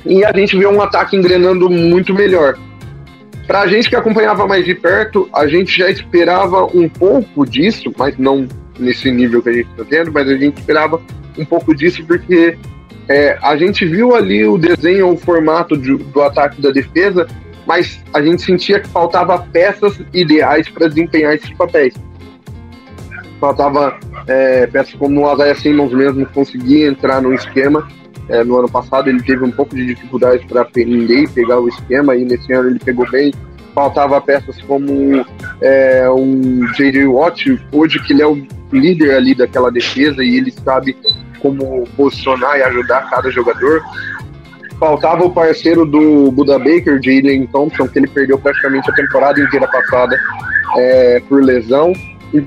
E a gente vê um ataque engrenando muito melhor. Para a gente que acompanhava mais de perto, a gente já esperava um pouco disso, mas não nesse nível que a gente está tendo, mas a gente esperava um pouco disso porque é, a gente viu ali o desenho, o formato de, do ataque da defesa, mas a gente sentia que faltava peças ideais para desempenhar esses papéis. Faltava é, peças como o Isaiah Simmons mesmo conseguir entrar no esquema. É, no ano passado ele teve um pouco de dificuldade para aprender e pegar o esquema, e nesse ano ele pegou bem. Faltava peças como é, um J.J. Watt, hoje que ele é o líder ali daquela defesa e ele sabe como posicionar e ajudar cada jogador. Faltava o parceiro do Buda Baker, Jalen Thompson, que ele perdeu praticamente a temporada inteira passada é, por lesão. E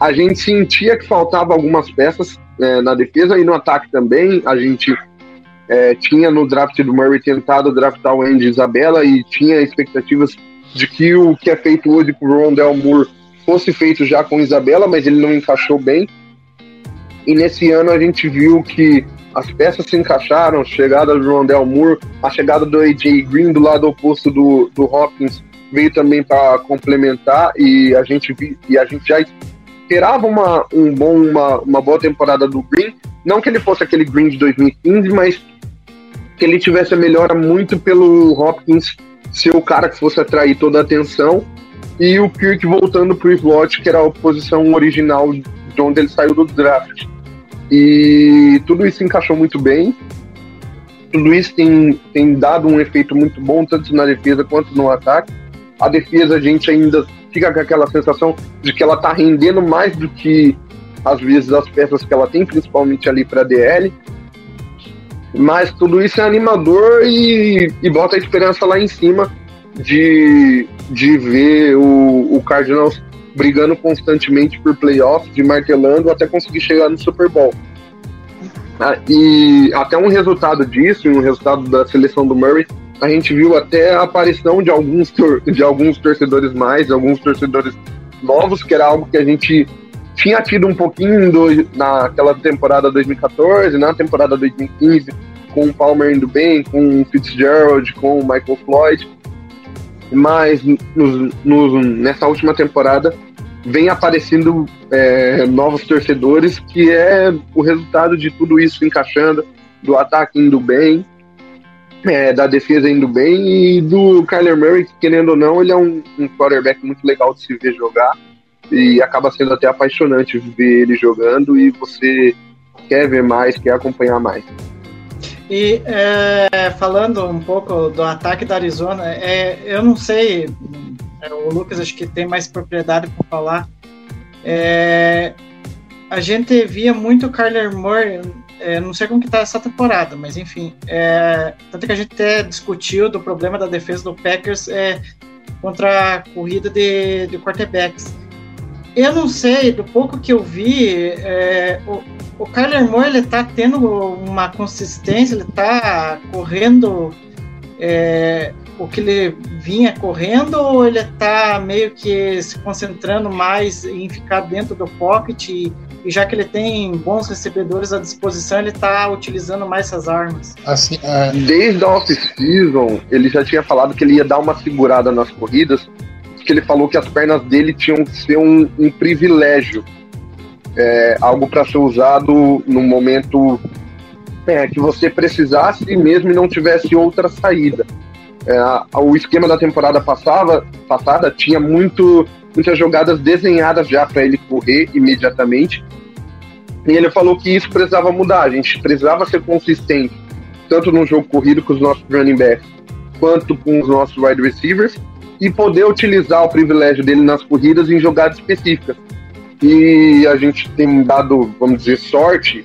a gente sentia que faltava algumas peças é, na defesa e no ataque também. A gente é, tinha no draft do Murray tentado draftar o Andy Isabella e tinha expectativas de que o que é feito hoje o Rondell Moore fosse feito já com Isabela, mas ele não encaixou bem. E nesse ano a gente viu que as peças se encaixaram, a chegada do Rondell Moore, a chegada do AJ Green do lado oposto do, do Hopkins veio também para complementar e a gente vi, e a gente já esperava uma, um bom, uma, uma boa temporada do Green. Não que ele fosse aquele Green de 2015, mas que ele tivesse a melhora muito pelo Hopkins ser o cara que fosse atrair toda a atenção e o Kirk voltando para o slot, que era a posição original de onde ele saiu do draft. E tudo isso encaixou muito bem. Tudo isso tem, tem dado um efeito muito bom, tanto na defesa quanto no ataque. A defesa, a gente ainda fica com aquela sensação de que ela está rendendo mais do que, às vezes, as peças que ela tem, principalmente ali para DL. Mas tudo isso é animador e, e bota a esperança lá em cima de, de ver o, o Cardinals brigando constantemente por playoffs, de martelando até conseguir chegar no Super Bowl. Ah, e até um resultado disso, um resultado da seleção do Murray, a gente viu até a aparição de alguns, de alguns torcedores mais, alguns torcedores novos, que era algo que a gente tinha tido um pouquinho do, naquela temporada 2014, na temporada 2015, com o Palmer indo bem, com o Fitzgerald, com o Michael Floyd mas nos, nos, nessa última temporada vem aparecendo é, novos torcedores, que é o resultado de tudo isso encaixando, do ataque indo bem, é, da defesa indo bem e do Kyler Murray, que querendo ou não, ele é um, um quarterback muito legal de se ver jogar e acaba sendo até apaixonante ver ele jogando e você quer ver mais, quer acompanhar mais. E é, falando um pouco do ataque da Arizona, é, eu não sei, é, o Lucas acho que tem mais propriedade para falar. É, a gente via muito o Kyler Murray, é, não sei como que tá essa temporada, mas enfim, é, tanto que a gente até discutiu do problema da defesa do Packers contra a corrida de, de quarterbacks. Eu não sei, do pouco que eu vi, é, o, o Kyler Moore ele tá tendo uma consistência, ele tá correndo é, o que ele vinha correndo ou ele tá meio que se concentrando mais em ficar dentro do pocket e, e já que ele tem bons recebedores à disposição, ele tá utilizando mais essas armas? Assim, é, Desde a off-season, ele já tinha falado que ele ia dar uma segurada nas corridas, que ele falou que as pernas dele tinham que ser um, um privilégio, é, algo para ser usado no momento é, que você precisasse mesmo e não tivesse outra saída. É, o esquema da temporada passava, passada tinha muito, muitas jogadas desenhadas já para ele correr imediatamente. E ele falou que isso precisava mudar, a gente precisava ser consistente, tanto no jogo corrido com os nossos running backs, quanto com os nossos wide receivers, e poder utilizar o privilégio dele nas corridas em jogadas específicas. E a gente tem dado, vamos dizer, sorte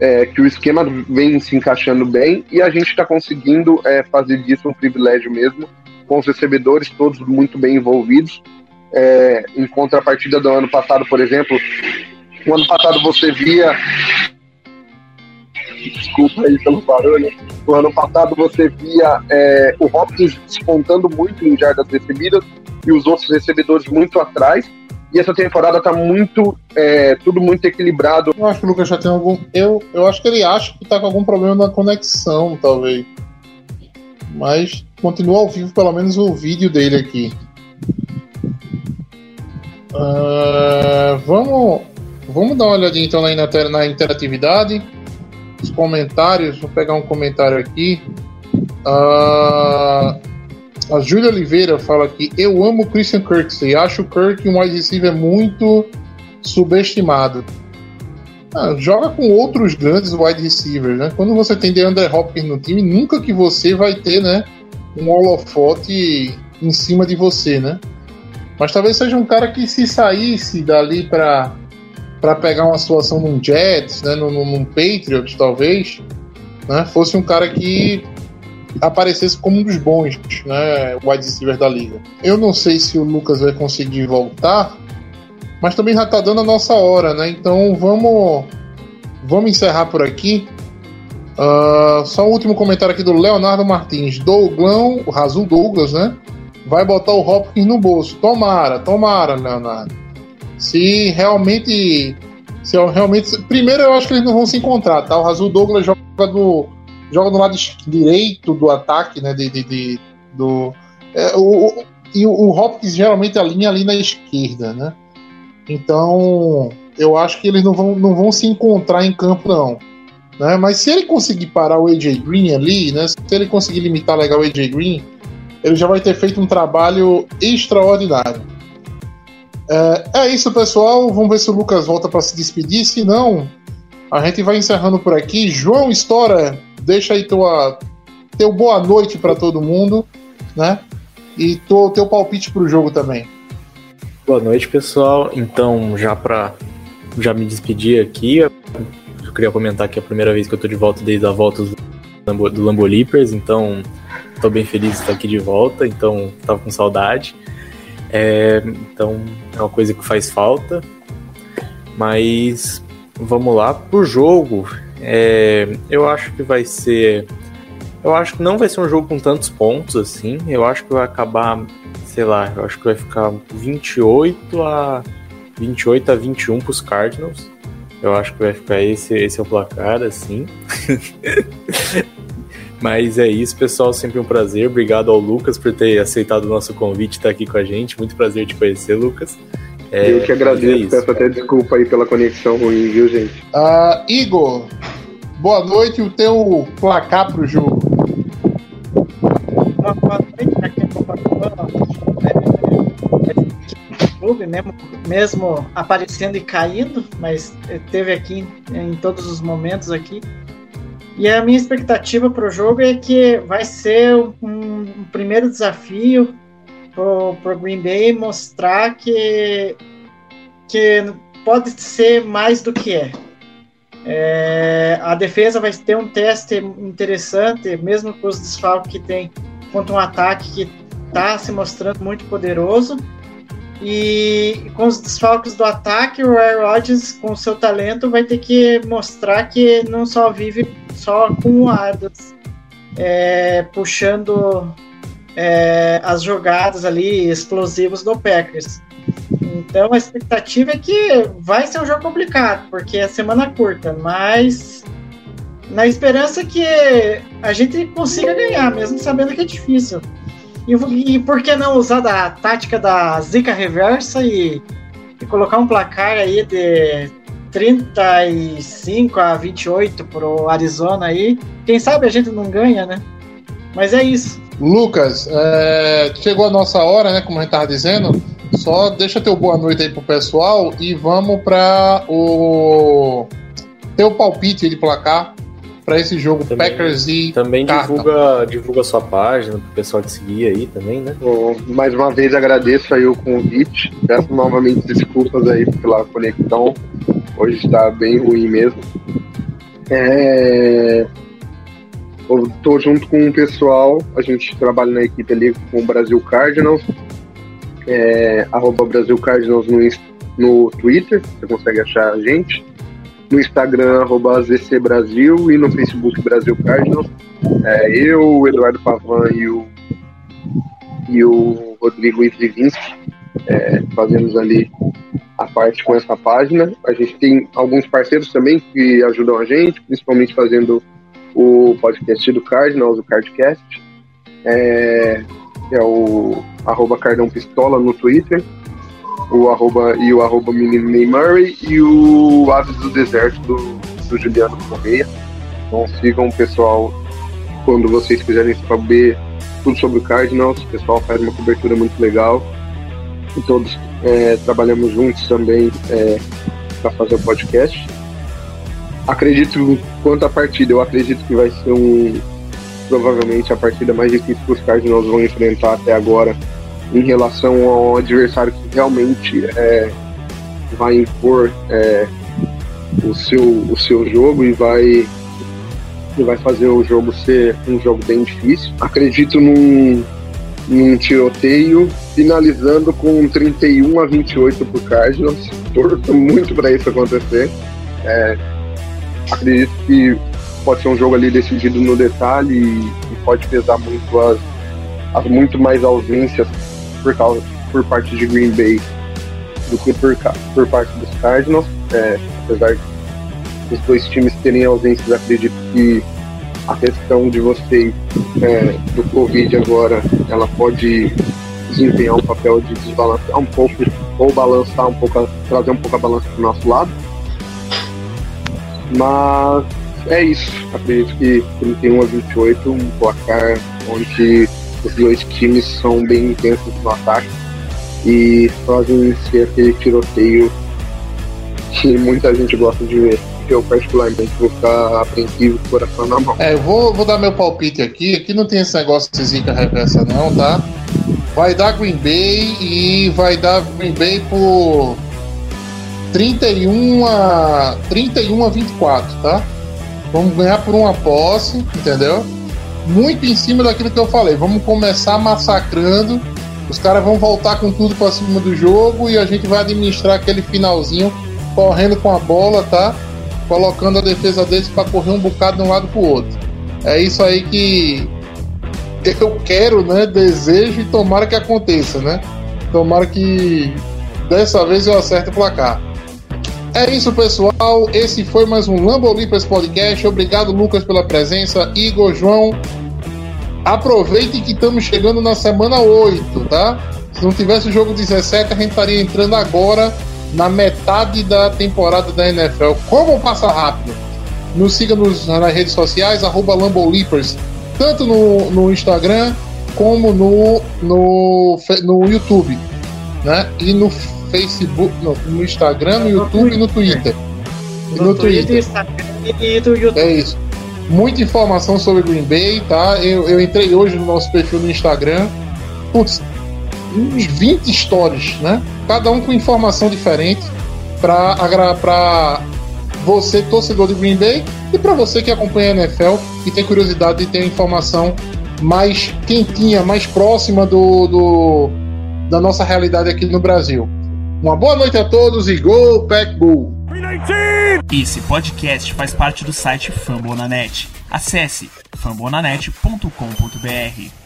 é, que o esquema vem se encaixando bem e a gente está conseguindo é, fazer disso um privilégio mesmo, com os recebedores todos muito bem envolvidos. É, em contrapartida do ano passado, por exemplo, no ano passado você via. Desculpa aí pelo barulho. No ano passado você via é, o Hopkins despontando muito em jardas recebidas e os outros recebedores muito atrás. E essa temporada tá muito. é, tudo muito equilibrado. eu acho que o Lucas já tem algum. Eu, eu acho que ele acha que tá com algum problema na conexão, talvez. Mas continua ao vivo, pelo menos o vídeo dele aqui. Ah, vamos, vamos dar uma olhadinha então na, inter- na interatividade. Os comentários, vou pegar um comentário aqui. Ah, a Júlia Oliveira fala aqui: Eu amo Christian Kirksey. Acho o Kirk um wide receiver muito subestimado. Ah, joga com outros grandes wide receivers, né? Quando você tem DeAndre Hopkins no time, nunca que você vai ter, né, um holofote em cima de você, né? Mas talvez seja um cara que se saísse dali para para pegar uma situação num Jets, né, num, num Patriots, talvez, né, fosse um cara que aparecesse como um dos bons, né, wide receivers da liga. Eu não sei se o Lucas vai conseguir voltar, mas também já tá dando a nossa hora, né? Então vamos vamos encerrar por aqui. Ah, só um último comentário aqui do Leonardo Martins. Douglão, o Razul Douglas, né? Vai botar o Hopkins no bolso. Tomara, tomara, Leonardo. Se realmente. Se realmente. Primeiro eu acho que eles não vão se encontrar, tá? O Razul Douglas joga do. Joga do lado direito do ataque, né? De, de- de- do, é, o- e o, o Hopkins geralmente alinha ali na esquerda, né? Então, eu acho que eles não vão, não vão se encontrar em campo, não. Né? Mas se ele conseguir parar o AJ Green ali, né? Se ele conseguir limitar legal o AJ Green, ele já vai ter feito um trabalho extraordinário. É, é isso, pessoal. Vamos ver se o Lucas volta para se despedir. Se não, a gente vai encerrando por aqui. João História, deixa aí tua, teu boa noite para todo mundo, né? E teu, teu palpite pro jogo também. Boa noite, pessoal. Então, já para já me despedir aqui, eu queria comentar que é a primeira vez que eu tô de volta desde a volta do Lambo, do Lambo Leapers, então tô bem feliz de estar aqui de volta, então tava com saudade. É, então, é uma coisa que faz falta. Mas vamos lá pro jogo. É, eu acho que vai ser eu acho que não vai ser um jogo com tantos pontos assim. Eu acho que vai acabar sei lá, eu acho que vai ficar 28 a 28 a 21 pros Cardinals. Eu acho que vai ficar esse, esse é o placar, assim. Mas é isso, pessoal. Sempre um prazer. Obrigado ao Lucas por ter aceitado o nosso convite e estar aqui com a gente. Muito prazer te conhecer, Lucas. É, eu que é agradeço, isso. peço até desculpa aí pela conexão ruim, viu, gente? Ah, Igor, boa noite e o teu placar pro jogo. Uma boa noite quem é, clube, mesmo, mesmo aparecendo e caindo, mas teve aqui em todos os momentos aqui. E a minha expectativa para o jogo é que vai ser um, um primeiro desafio para o Green Bay mostrar que, que pode ser mais do que é. é. A defesa vai ter um teste interessante, mesmo com os desfalques que tem, contra um ataque que está se mostrando muito poderoso. E com os desfalques do ataque, o Aaron Rodgers, com seu talento, vai ter que mostrar que não só vive só com o Adams, é, puxando é, as jogadas ali explosivas do Packers. Então a expectativa é que vai ser um jogo complicado, porque é semana curta, mas na esperança que a gente consiga ganhar, mesmo sabendo que é difícil. E, e por que não usar da tática da zica reversa e, e colocar um placar aí de 35 a 28 pro Arizona aí? Quem sabe a gente não ganha, né? Mas é isso. Lucas, é, chegou a nossa hora, né? Como a gente tava dizendo. Só deixa teu boa noite aí pro pessoal e vamos para o teu palpite de placar para esse jogo Também- Packers e Também Cardinals. divulga, divulga sua página pro pessoal te seguir aí também, né? Bom, mais uma vez agradeço aí o convite. Peço novamente desculpas aí pela conexão. Hoje está bem ruim mesmo. É... Eu tô junto com o pessoal, a gente trabalha na equipe ali com o Brasil Cardinals. É... Arroba Brasil Cardinals no, no Twitter, você consegue achar a gente. No Instagram, arroba ZC Brasil e no Facebook Brasil Cardinals. É, eu, o Eduardo Pavan e o e o Rodrigo Itrivinsky é, fazemos ali a parte com essa página. A gente tem alguns parceiros também que ajudam a gente, principalmente fazendo o podcast do Cardinals, o Cardcast. É, que é o arroba Cardão Pistola no Twitter, o arroba, e o arroba Menino Ney Murray e o Aves do Deserto do, do Juliano Correia. Então sigam o pessoal quando vocês quiserem saber tudo sobre o Cardinals. O pessoal faz uma cobertura muito legal. E todos é, trabalhamos juntos também para fazer o podcast. Acredito, quanto à partida, eu acredito que vai ser um provavelmente a partida mais difícil que os Cardinals vão enfrentar até agora em relação ao adversário que realmente é, vai impor é, o, seu, o seu jogo e vai que vai fazer o jogo ser um jogo bem difícil. Acredito num, num tiroteio, finalizando com 31 a 28 pro Cardinals. Torço muito para isso acontecer. É, acredito que pode ser um jogo ali decidido no detalhe e, e pode pesar muito as, as muito mais ausências por causa por parte de Green Bay do que por, por parte dos Cardinals. É, apesar de os dois times terem ausências, acredito que a questão de vocês é, do Covid agora, ela pode desempenhar um papel de desbalancear um pouco, ou balançar um pouco, trazer um pouco a balança para o nosso lado. Mas é isso. Acredito que 31 a 28, um placar onde os dois times são bem intensos no ataque e fazem ser aquele tiroteio que muita gente gosta de ver. Eu, particularmente, vou ficar apreensivo com o coração na mão. É, eu vou, vou dar meu palpite aqui. Aqui não tem esse negócio de zica reversa, não, tá? Vai dar Green Bay e vai dar Green Bay por 31 a, 31 a 24, tá? Vamos ganhar por uma posse, entendeu? Muito em cima daquilo que eu falei. Vamos começar massacrando. Os caras vão voltar com tudo pra cima do jogo e a gente vai administrar aquele finalzinho correndo com a bola, tá? colocando a defesa deles para correr um bocado de um lado pro outro. É isso aí que eu quero, né? Desejo e tomara que aconteça, né? Tomara que dessa vez eu acerte o placar. É isso, pessoal. Esse foi mais um Lambolipers Podcast. Obrigado, Lucas, pela presença. Igor, João, aproveitem que estamos chegando na semana 8, tá? Se não tivesse o jogo 17, a gente estaria entrando agora na metade da temporada da NFL. Como passa rápido! nos siga nos, nas redes sociais, arroba Lambolipers, tanto no, no Instagram como no, no, no YouTube, né? E no Facebook, no, no Instagram, no YouTube e no Twitter. E no Twitter. E do YouTube. É isso. Muita informação sobre Green Bay, tá? Eu, eu entrei hoje no nosso perfil no Instagram. Putz, uns 20 stories, né? Cada um com informação diferente para você, torcedor de Green Bay, e para você que acompanha a NFL e tem curiosidade de ter informação mais quentinha, mais próxima do, do da nossa realidade aqui no Brasil. Uma boa noite a todos e Go Pack Go! Esse podcast faz parte do site Fambonanet. Acesse fambonanet.com.br.